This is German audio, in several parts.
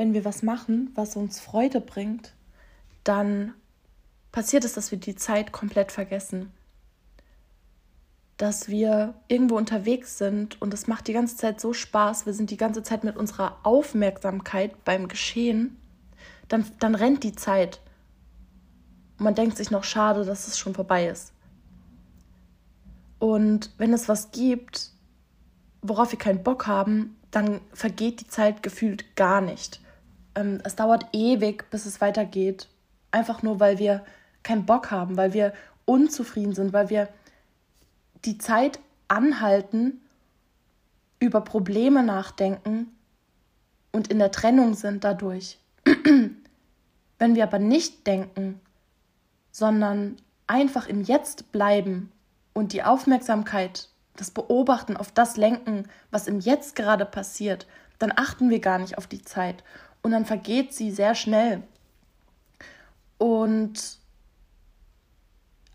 wenn wir was machen, was uns Freude bringt, dann passiert es, dass wir die Zeit komplett vergessen. Dass wir irgendwo unterwegs sind und es macht die ganze Zeit so Spaß, wir sind die ganze Zeit mit unserer Aufmerksamkeit beim Geschehen, dann, dann rennt die Zeit. Und man denkt sich noch, schade, dass es schon vorbei ist. Und wenn es was gibt, worauf wir keinen Bock haben, dann vergeht die Zeit gefühlt gar nicht. Ähm, es dauert ewig, bis es weitergeht. Einfach nur, weil wir keinen Bock haben, weil wir unzufrieden sind, weil wir die Zeit anhalten, über Probleme nachdenken und in der Trennung sind dadurch. Wenn wir aber nicht denken, sondern einfach im Jetzt bleiben und die Aufmerksamkeit, das Beobachten auf das lenken, was im Jetzt gerade passiert, dann achten wir gar nicht auf die Zeit und dann vergeht sie sehr schnell. Und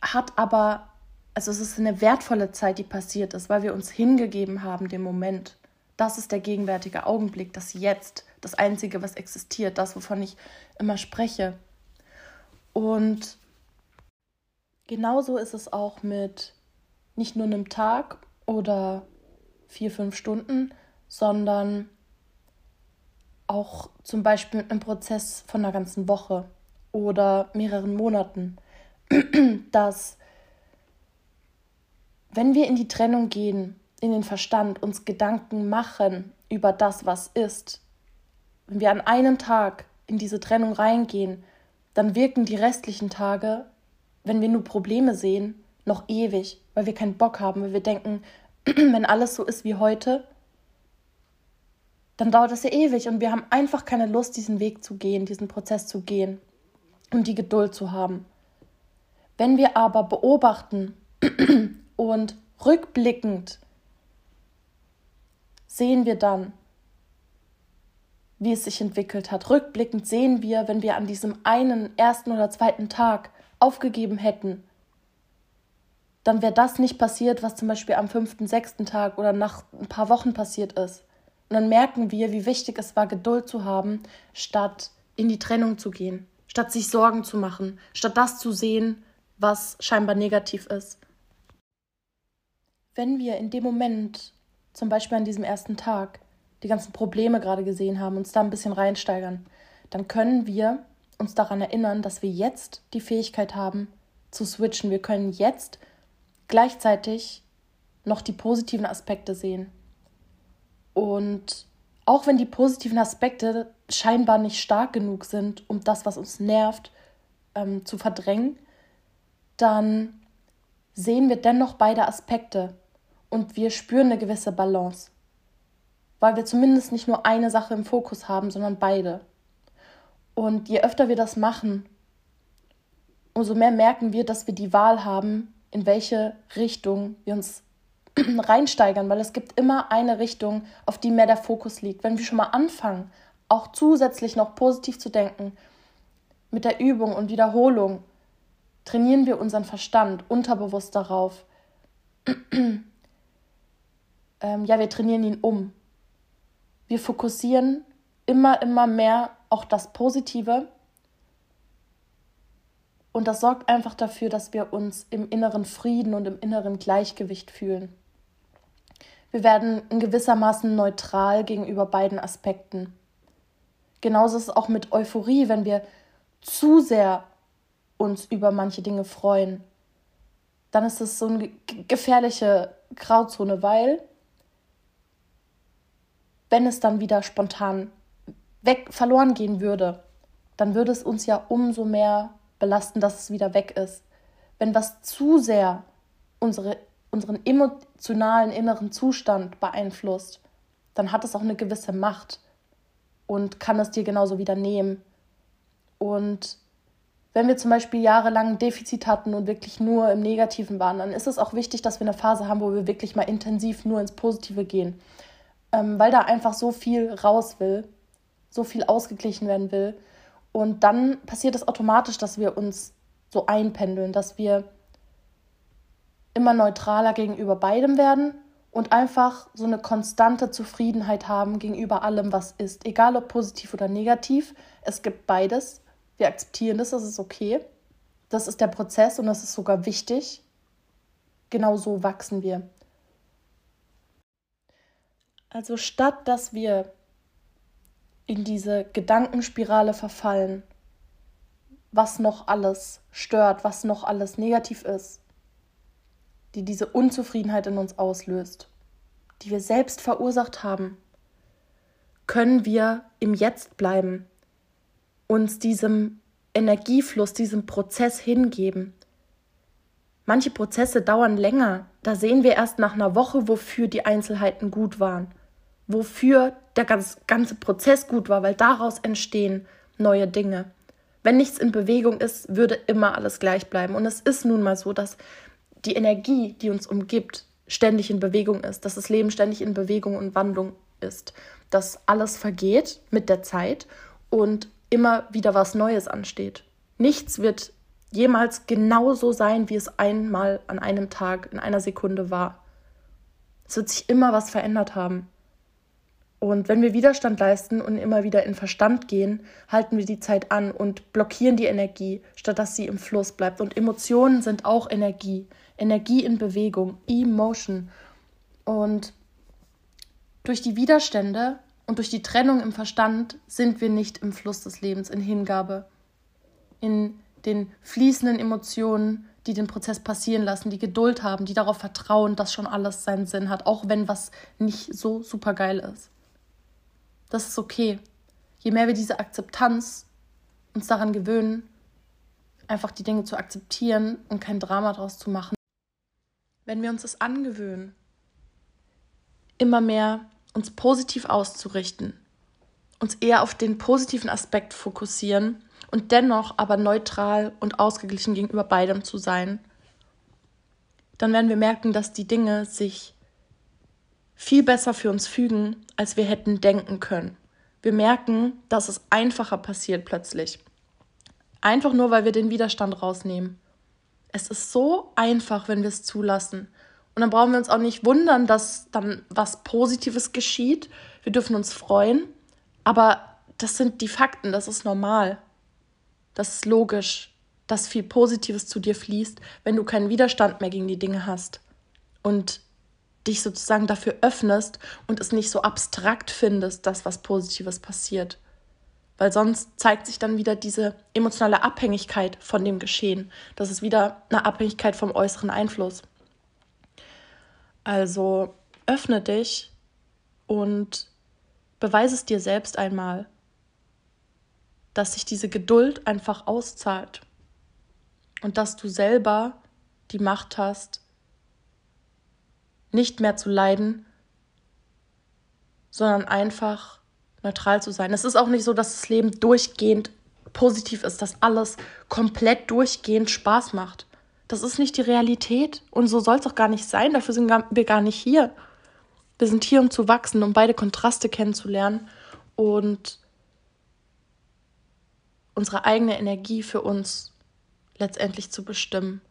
hat aber, also es ist eine wertvolle Zeit, die passiert ist, weil wir uns hingegeben haben, dem Moment. Das ist der gegenwärtige Augenblick, das Jetzt, das Einzige, was existiert, das, wovon ich immer spreche. Und genauso ist es auch mit nicht nur einem Tag oder vier, fünf Stunden, sondern auch zum Beispiel mit einem Prozess von einer ganzen Woche oder mehreren Monaten, dass wenn wir in die Trennung gehen, in den Verstand, uns Gedanken machen über das, was ist, wenn wir an einem Tag in diese Trennung reingehen, dann wirken die restlichen Tage, wenn wir nur Probleme sehen, noch ewig, weil wir keinen Bock haben, weil wir denken, wenn alles so ist wie heute, dann dauert es ja ewig und wir haben einfach keine Lust, diesen Weg zu gehen, diesen Prozess zu gehen und die Geduld zu haben. Wenn wir aber beobachten und rückblickend sehen wir dann, wie es sich entwickelt hat. Rückblickend sehen wir, wenn wir an diesem einen ersten oder zweiten Tag aufgegeben hätten, dann wäre das nicht passiert, was zum Beispiel am fünften, sechsten Tag oder nach ein paar Wochen passiert ist. Und dann merken wir, wie wichtig es war, Geduld zu haben, statt in die Trennung zu gehen, statt sich Sorgen zu machen, statt das zu sehen, was scheinbar negativ ist. Wenn wir in dem Moment, zum Beispiel an diesem ersten Tag, die ganzen Probleme gerade gesehen haben, uns da ein bisschen reinsteigern, dann können wir uns daran erinnern, dass wir jetzt die Fähigkeit haben zu switchen. Wir können jetzt gleichzeitig noch die positiven Aspekte sehen. Und auch wenn die positiven Aspekte scheinbar nicht stark genug sind, um das, was uns nervt, ähm, zu verdrängen, dann sehen wir dennoch beide Aspekte und wir spüren eine gewisse Balance, weil wir zumindest nicht nur eine Sache im Fokus haben, sondern beide. Und je öfter wir das machen, umso mehr merken wir, dass wir die Wahl haben, in welche Richtung wir uns reinsteigern, weil es gibt immer eine Richtung, auf die mehr der Fokus liegt. Wenn wir schon mal anfangen, auch zusätzlich noch positiv zu denken, mit der Übung und Wiederholung, trainieren wir unseren Verstand unterbewusst darauf. ähm, ja, wir trainieren ihn um. Wir fokussieren immer, immer mehr auch das Positive. Und das sorgt einfach dafür, dass wir uns im inneren Frieden und im inneren Gleichgewicht fühlen. Wir werden in gewissermaßen neutral gegenüber beiden Aspekten. Genauso ist es auch mit Euphorie, wenn wir zu sehr uns über manche Dinge freuen, dann ist es so eine gefährliche Grauzone, weil wenn es dann wieder spontan weg verloren gehen würde, dann würde es uns ja umso mehr belasten, dass es wieder weg ist. Wenn was zu sehr unsere unseren emotionalen inneren Zustand beeinflusst, dann hat es auch eine gewisse Macht und kann es dir genauso wieder nehmen. Und wenn wir zum Beispiel jahrelang ein Defizit hatten und wirklich nur im Negativen waren, dann ist es auch wichtig, dass wir eine Phase haben, wo wir wirklich mal intensiv nur ins Positive gehen, ähm, weil da einfach so viel raus will, so viel ausgeglichen werden will. Und dann passiert es automatisch, dass wir uns so einpendeln, dass wir immer neutraler gegenüber beidem werden und einfach so eine konstante Zufriedenheit haben gegenüber allem, was ist. Egal ob positiv oder negativ, es gibt beides. Wir akzeptieren das, das ist okay. Das ist der Prozess und das ist sogar wichtig. Genau so wachsen wir. Also statt dass wir in diese Gedankenspirale verfallen, was noch alles stört, was noch alles negativ ist, die diese Unzufriedenheit in uns auslöst, die wir selbst verursacht haben, können wir im Jetzt bleiben, uns diesem Energiefluss, diesem Prozess hingeben. Manche Prozesse dauern länger, da sehen wir erst nach einer Woche, wofür die Einzelheiten gut waren, wofür der ganze Prozess gut war, weil daraus entstehen neue Dinge. Wenn nichts in Bewegung ist, würde immer alles gleich bleiben. Und es ist nun mal so, dass die Energie, die uns umgibt, ständig in Bewegung ist, dass das Leben ständig in Bewegung und Wandlung ist, dass alles vergeht mit der Zeit und immer wieder was Neues ansteht. Nichts wird jemals genauso sein, wie es einmal an einem Tag, in einer Sekunde war. Es wird sich immer was verändert haben. Und wenn wir Widerstand leisten und immer wieder in Verstand gehen, halten wir die Zeit an und blockieren die Energie, statt dass sie im Fluss bleibt. Und Emotionen sind auch Energie. Energie in Bewegung, Emotion. Und durch die Widerstände und durch die Trennung im Verstand sind wir nicht im Fluss des Lebens, in Hingabe, in den fließenden Emotionen, die den Prozess passieren lassen, die Geduld haben, die darauf vertrauen, dass schon alles seinen Sinn hat, auch wenn was nicht so super geil ist. Das ist okay. Je mehr wir diese Akzeptanz uns daran gewöhnen, einfach die Dinge zu akzeptieren und kein Drama draus zu machen, wenn wir uns das angewöhnen, immer mehr uns positiv auszurichten, uns eher auf den positiven Aspekt fokussieren und dennoch aber neutral und ausgeglichen gegenüber beidem zu sein, dann werden wir merken, dass die Dinge sich viel besser für uns fügen, als wir hätten denken können. Wir merken, dass es einfacher passiert plötzlich. Einfach nur, weil wir den Widerstand rausnehmen. Es ist so einfach, wenn wir es zulassen. Und dann brauchen wir uns auch nicht wundern, dass dann was Positives geschieht. Wir dürfen uns freuen. Aber das sind die Fakten, das ist normal. Das ist logisch, dass viel Positives zu dir fließt, wenn du keinen Widerstand mehr gegen die Dinge hast. Und dich sozusagen dafür öffnest und es nicht so abstrakt findest, dass was Positives passiert. Weil sonst zeigt sich dann wieder diese emotionale Abhängigkeit von dem Geschehen. Das ist wieder eine Abhängigkeit vom äußeren Einfluss. Also öffne dich und beweise es dir selbst einmal, dass sich diese Geduld einfach auszahlt und dass du selber die Macht hast, nicht mehr zu leiden, sondern einfach neutral zu sein. Es ist auch nicht so, dass das Leben durchgehend positiv ist, dass alles komplett durchgehend Spaß macht. Das ist nicht die Realität und so soll es auch gar nicht sein. Dafür sind wir gar nicht hier. Wir sind hier, um zu wachsen, um beide Kontraste kennenzulernen und unsere eigene Energie für uns letztendlich zu bestimmen